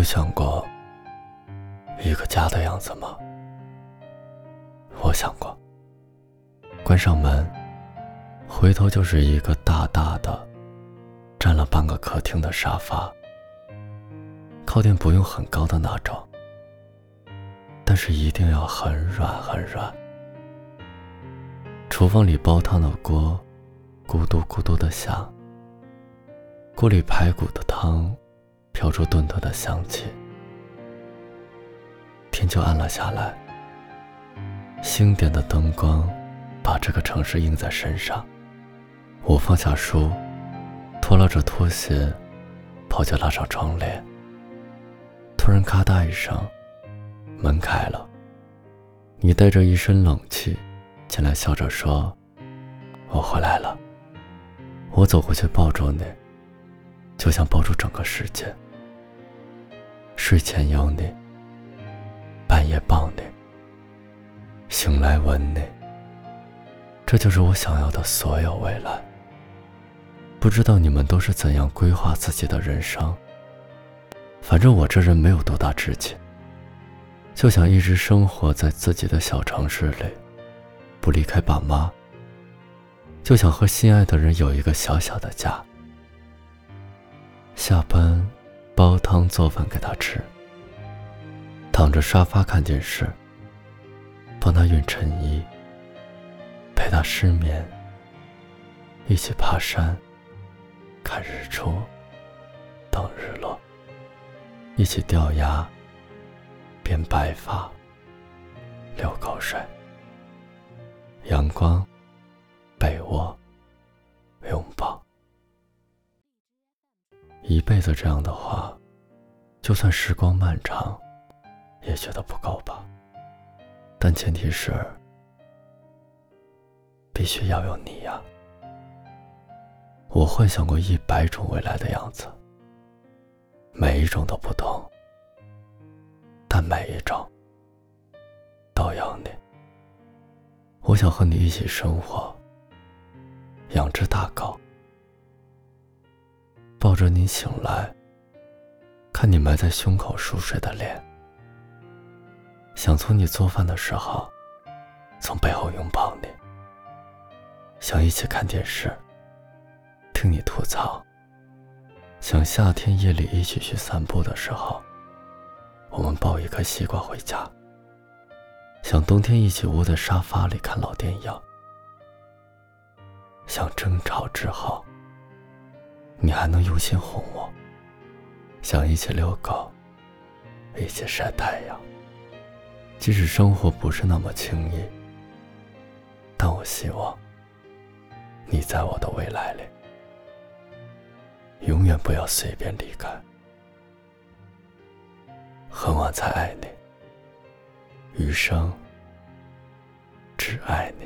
有想过一个家的样子吗？我想过。关上门，回头就是一个大大的、占了半个客厅的沙发，靠垫不用很高的那种，但是一定要很软很软。厨房里煲汤的锅，咕嘟咕嘟的响。锅里排骨的汤，飘出炖炖的香气。天就暗了下来，星点的灯光把这个城市映在身上。我放下书，脱了着拖鞋，跑去拉上窗帘。突然咔嗒一声，门开了。你带着一身冷气进来，笑着说：“我回来了。”我走过去抱住你。就像抱住整个世界。睡前有你，半夜抱你，醒来吻你。这就是我想要的所有未来。不知道你们都是怎样规划自己的人生。反正我这人没有多大志气，就想一直生活在自己的小城市里，不离开爸妈。就想和心爱的人有一个小小的家。下班，煲汤做饭给他吃。躺着沙发看电视，帮他熨衬衣，陪他失眠。一起爬山，看日出，等日落。一起掉牙，编白发，流口水。阳光，被窝。一辈子这样的话，就算时光漫长，也觉得不够吧。但前提是，必须要有你呀。我幻想过一百种未来的样子，每一种都不同，但每一种都有你。我想和你一起生活，养只大狗。抱着你醒来，看你埋在胸口熟睡的脸，想从你做饭的时候，从背后拥抱你，想一起看电视，听你吐槽，想夏天夜里一起去散步的时候，我们抱一颗西瓜回家，想冬天一起窝在沙发里看老电影，想争吵之后。你还能用心哄我，想一起遛狗，一起晒太阳。即使生活不是那么轻易，但我希望你在我的未来里，永远不要随便离开。很晚才爱你，余生只爱你。